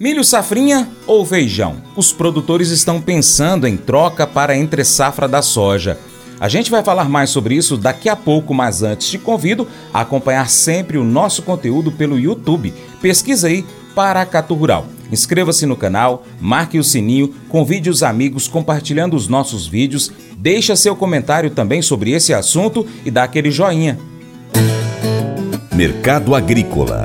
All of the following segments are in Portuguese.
Milho safrinha ou feijão? Os produtores estão pensando em troca para entre safra da soja. A gente vai falar mais sobre isso daqui a pouco, mas antes te convido a acompanhar sempre o nosso conteúdo pelo YouTube. Pesquisa aí Paracatu Rural. Inscreva-se no canal, marque o sininho, convide os amigos compartilhando os nossos vídeos, deixa seu comentário também sobre esse assunto e dá aquele joinha. Mercado Agrícola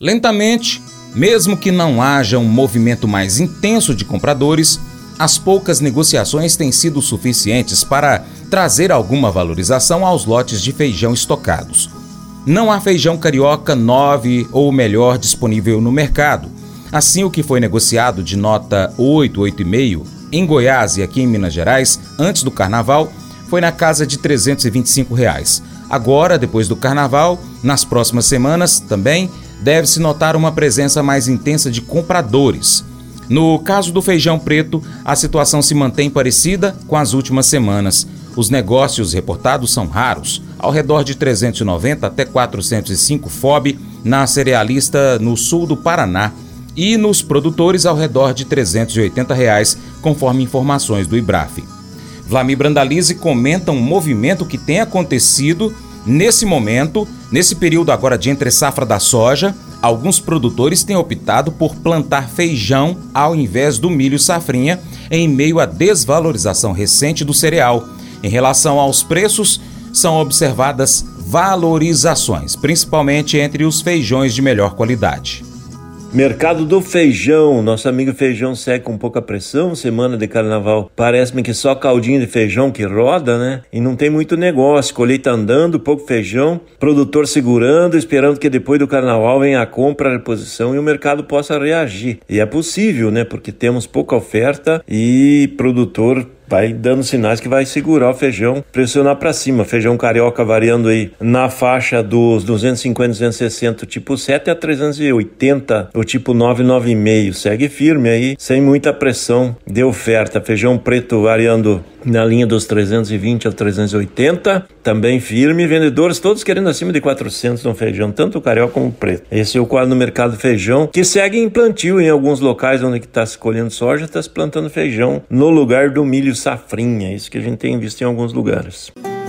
Lentamente, mesmo que não haja um movimento mais intenso de compradores, as poucas negociações têm sido suficientes para trazer alguma valorização aos lotes de feijão estocados. Não há feijão carioca 9 ou melhor disponível no mercado. Assim, o que foi negociado de nota 8, 8,5 em Goiás e aqui em Minas Gerais, antes do carnaval, foi na casa de 325 reais. Agora, depois do carnaval, nas próximas semanas também, deve-se notar uma presença mais intensa de compradores. No caso do feijão preto, a situação se mantém parecida com as últimas semanas. Os negócios reportados são raros, ao redor de 390 até 405 FOB na cerealista no sul do Paraná e nos produtores ao redor de 380 reais, conforme informações do IBRAF. Vlamir Brandalize comenta um movimento que tem acontecido nesse momento, nesse período agora de entre safra da soja, alguns produtores têm optado por plantar feijão ao invés do milho safrinha, em meio à desvalorização recente do cereal. Em relação aos preços, são observadas valorizações, principalmente entre os feijões de melhor qualidade. Mercado do feijão, nosso amigo feijão segue com pouca pressão, semana de carnaval. Parece-me que só caldinho de feijão que roda, né? E não tem muito negócio, colheita andando, pouco feijão, produtor segurando, esperando que depois do carnaval venha a compra, a reposição e o mercado possa reagir. E é possível, né? Porque temos pouca oferta e produtor vai dando sinais que vai segurar o feijão, pressionar para cima. Feijão carioca variando aí na faixa dos 250, 260, tipo 7 a 380, o tipo 9, 9,5. Segue firme aí, sem muita pressão de oferta. Feijão preto variando na linha dos 320 a 380, também firme. Vendedores todos querendo acima de 400 no feijão, tanto o carioca como o preto. Esse é o quadro no mercado feijão, que segue em plantio em alguns locais onde está se colhendo soja, está se plantando feijão no lugar do milho safrinha. Isso que a gente tem visto em alguns lugares.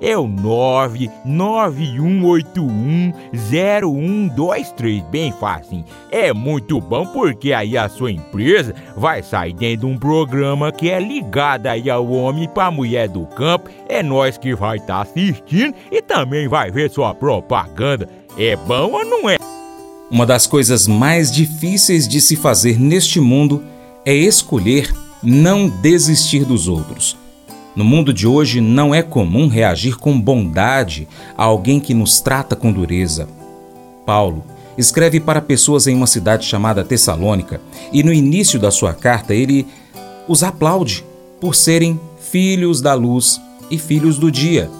é o 991810123. Bem fácil. É muito bom porque aí a sua empresa vai sair dentro de um programa que é ligado aí ao homem para mulher do campo. É nós que vai estar tá assistindo e também vai ver sua propaganda. É bom ou não é? Uma das coisas mais difíceis de se fazer neste mundo é escolher não desistir dos outros. No mundo de hoje, não é comum reagir com bondade a alguém que nos trata com dureza. Paulo escreve para pessoas em uma cidade chamada Tessalônica e no início da sua carta ele os aplaude por serem filhos da luz e filhos do dia.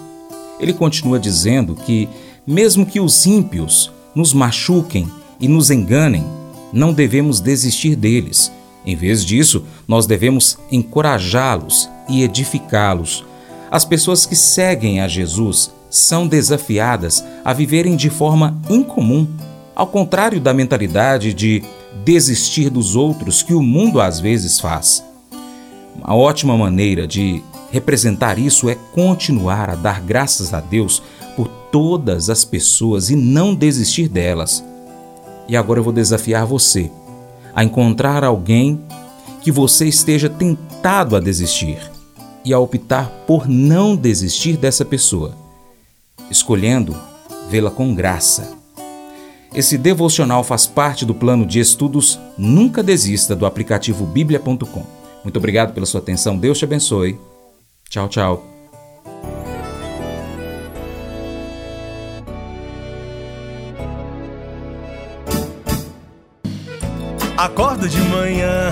Ele continua dizendo que, mesmo que os ímpios nos machuquem e nos enganem, não devemos desistir deles em vez disso, nós devemos encorajá-los e edificá-los. As pessoas que seguem a Jesus são desafiadas a viverem de forma incomum, ao contrário da mentalidade de desistir dos outros que o mundo às vezes faz. Uma ótima maneira de representar isso é continuar a dar graças a Deus por todas as pessoas e não desistir delas. E agora eu vou desafiar você a encontrar alguém que você esteja tentado a desistir e a optar por não desistir dessa pessoa, escolhendo vê-la com graça. Esse devocional faz parte do plano de estudos Nunca Desista do aplicativo bíblia.com. Muito obrigado pela sua atenção, Deus te abençoe. Tchau, tchau. Acordo de manhã